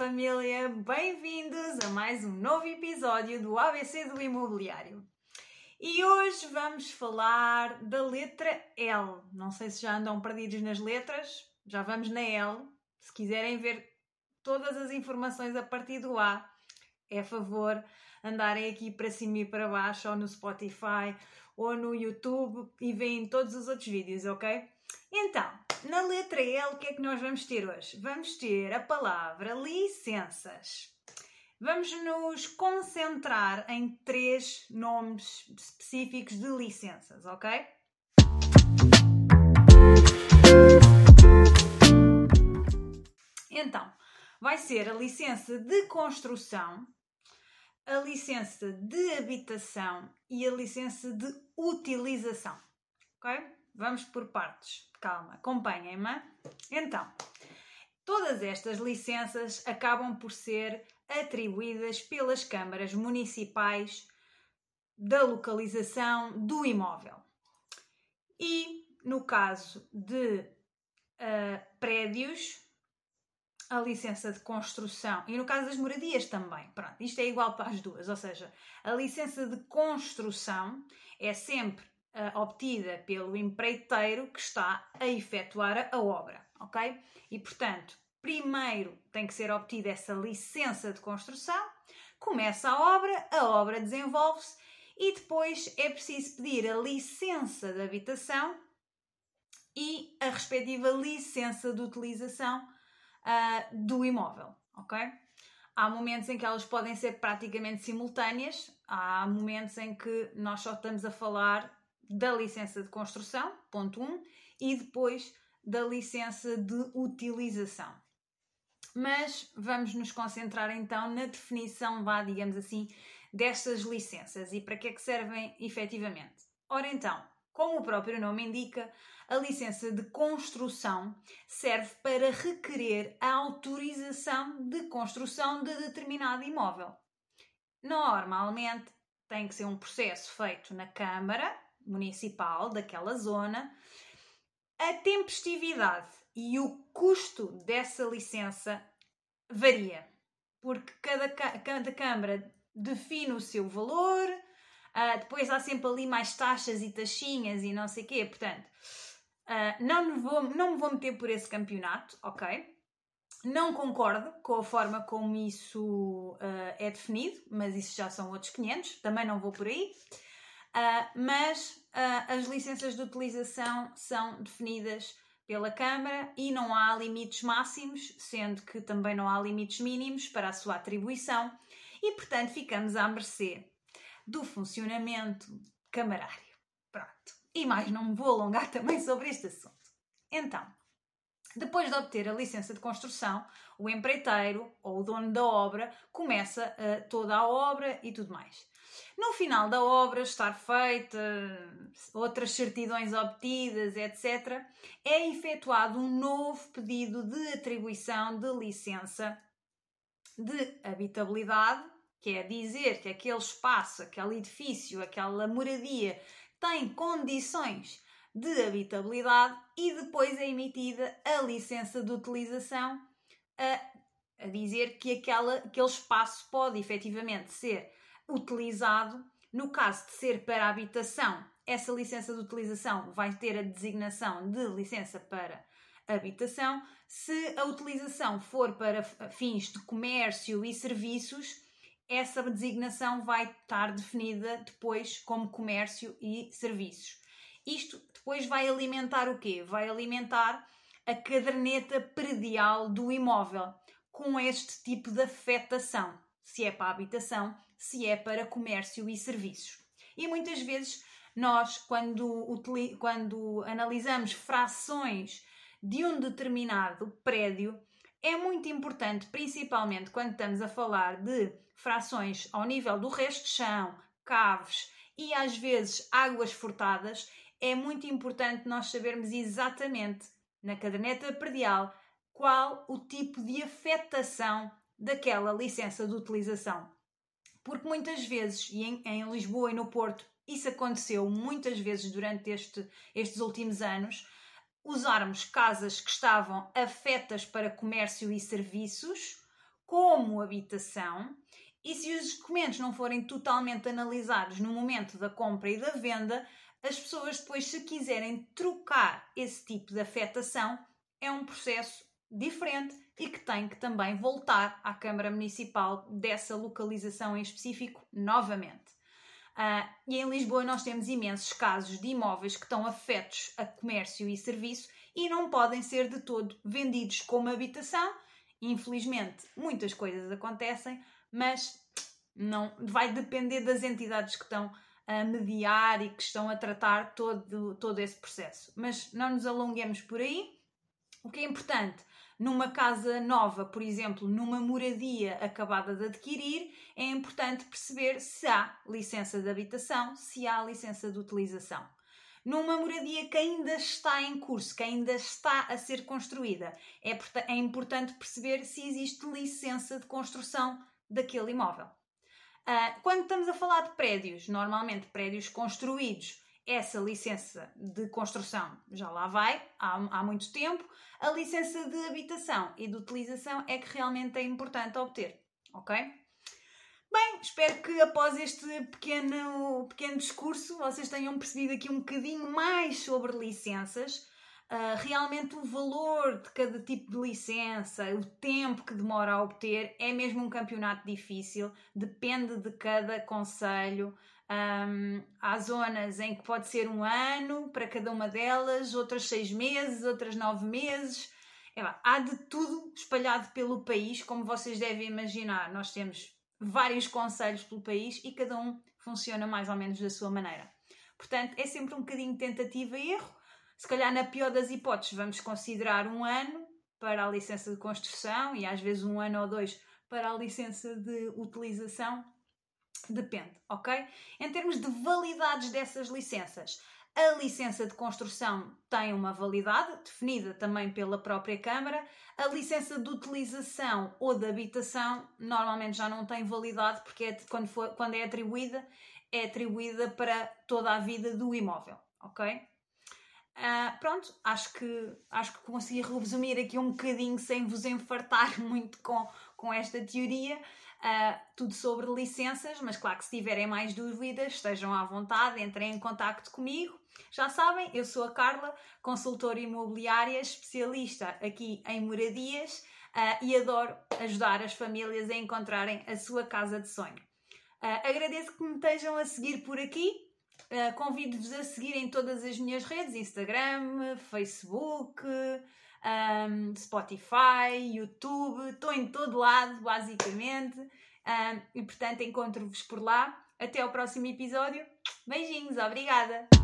família, bem-vindos a mais um novo episódio do ABC do Imobiliário. E hoje vamos falar da letra L. Não sei se já andam perdidos nas letras, já vamos na L. Se quiserem ver todas as informações a partir do A, é a favor andarem aqui para cima e para baixo, ou no Spotify, ou no YouTube e veem todos os outros vídeos, ok? Então, na letra L, o que é que nós vamos ter hoje? Vamos ter a palavra licenças. Vamos nos concentrar em três nomes específicos de licenças, ok? Então, vai ser a licença de construção, a licença de habitação e a licença de utilização, ok? Vamos por partes calma, acompanhem-me. Então, todas estas licenças acabam por ser atribuídas pelas câmaras municipais da localização do imóvel. E no caso de uh, prédios, a licença de construção e no caso das moradias também. Pronto, isto é igual para as duas, ou seja, a licença de construção é sempre uh, obtida pelo empreiteiro que está a efetuar a obra, ok? E portanto, primeiro tem que ser obtida essa licença de construção, começa a obra, a obra desenvolve-se e depois é preciso pedir a licença de habitação e a respectiva licença de utilização uh, do imóvel, ok? Há momentos em que elas podem ser praticamente simultâneas, há momentos em que nós só estamos a falar da licença de construção, ponto 1, um, e depois da licença de utilização. Mas vamos nos concentrar então na definição, vá, digamos assim, destas licenças e para que é que servem efetivamente. Ora então, como o próprio nome indica, a licença de construção serve para requerer a autorização de construção de determinado imóvel. Normalmente tem que ser um processo feito na Câmara, municipal daquela zona, a tempestividade e o custo dessa licença varia, porque cada, cada Câmara define o seu valor, uh, depois há sempre ali mais taxas e taxinhas e não sei o quê, portanto, uh, não, me vou, não me vou meter por esse campeonato, ok? Não concordo com a forma como isso uh, é definido, mas isso já são outros 500, também não vou por aí. Mas as licenças de utilização são definidas pela Câmara e não há limites máximos, sendo que também não há limites mínimos para a sua atribuição e, portanto, ficamos à mercê do funcionamento camarário. Pronto. E mais não me vou alongar também sobre este assunto. Então, depois de obter a licença de construção, o empreiteiro ou o dono da obra começa uh, toda a obra e tudo mais. No final da obra estar feita, outras certidões obtidas, etc., é efetuado um novo pedido de atribuição de licença de habitabilidade, que é dizer que aquele espaço, aquele edifício, aquela moradia tem condições de habitabilidade e depois é emitida a licença de utilização a, a dizer que aquela, aquele espaço pode efetivamente ser utilizado. No caso de ser para habitação, essa licença de utilização vai ter a designação de licença para habitação. Se a utilização for para fins de comércio e serviços, essa designação vai estar definida depois como comércio e serviços. Isto depois vai alimentar o quê? Vai alimentar a caderneta predial do imóvel com este tipo de afetação se é para habitação, se é para comércio e serviços. E muitas vezes nós, quando, quando analisamos frações de um determinado prédio, é muito importante, principalmente quando estamos a falar de frações ao nível do resto de chão, caves e às vezes águas furtadas, é muito importante nós sabermos exatamente na caderneta predial qual o tipo de afetação daquela licença de utilização. Porque muitas vezes, e em, em Lisboa e no Porto, isso aconteceu muitas vezes durante este, estes últimos anos, usarmos casas que estavam afetas para comércio e serviços como habitação e se os documentos não forem totalmente analisados no momento da compra e da venda, as pessoas depois, se quiserem trocar esse tipo de afetação, é um processo diferente e que tem que também voltar à Câmara Municipal dessa localização em específico novamente. Uh, e em Lisboa nós temos imensos casos de imóveis que estão afetos a comércio e serviço e não podem ser de todo vendidos como habitação. Infelizmente, muitas coisas acontecem, mas não vai depender das entidades que estão a mediar e que estão a tratar todo, todo esse processo. Mas não nos alonguemos por aí. O que é importante numa casa nova, por exemplo, numa moradia acabada de adquirir, é importante perceber se há licença de habitação, se há licença de utilização. Numa moradia que ainda está em curso, que ainda está a ser construída, é, é importante perceber se existe licença de construção daquele imóvel. Uh, quando estamos a falar de prédios, normalmente prédios construídos, essa licença de construção já lá vai, há, há muito tempo. A licença de habitação e de utilização é que realmente é importante obter, ok? Bem, espero que após este pequeno, pequeno discurso vocês tenham percebido aqui um bocadinho mais sobre licenças uh, realmente o valor de cada tipo de licença, o tempo que demora a obter, é mesmo um campeonato difícil, depende de cada conselho. Um, há zonas em que pode ser um ano para cada uma delas, outras seis meses, outras nove meses. É, há de tudo espalhado pelo país, como vocês devem imaginar. Nós temos vários conselhos pelo país e cada um funciona mais ou menos da sua maneira. Portanto, é sempre um bocadinho tentativa e erro se calhar, na pior das hipóteses, vamos considerar um ano para a licença de construção e às vezes um ano ou dois para a licença de utilização. Depende, ok? Em termos de validades dessas licenças, a licença de construção tem uma validade, definida também pela própria Câmara. A licença de utilização ou de habitação normalmente já não tem validade, porque é, quando, for, quando é atribuída, é atribuída para toda a vida do imóvel, ok? Uh, pronto, acho que, acho que consegui resumir aqui um bocadinho sem vos enfartar muito com, com esta teoria. Uh, tudo sobre licenças, mas claro que se tiverem mais dúvidas, estejam à vontade, entrem em contato comigo. Já sabem, eu sou a Carla, consultora imobiliária, especialista aqui em moradias uh, e adoro ajudar as famílias a encontrarem a sua casa de sonho. Agradeço que me estejam a seguir por aqui Uh, Convido-vos a seguirem todas as minhas redes: Instagram, Facebook, um, Spotify, YouTube. Estou em todo lado, basicamente. Um, e portanto, encontro-vos por lá. Até ao próximo episódio. Beijinhos, obrigada!